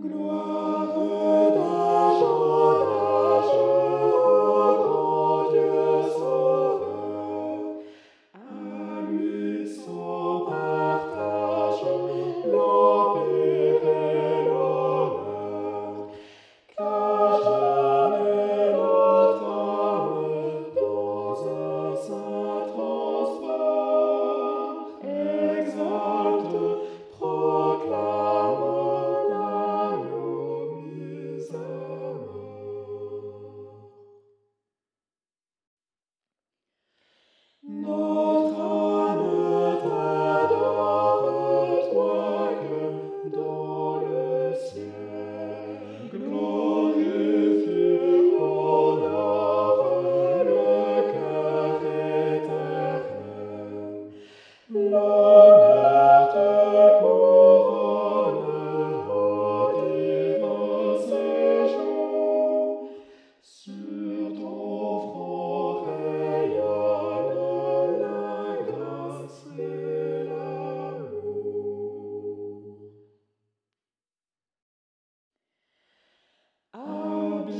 Notre âme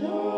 joy.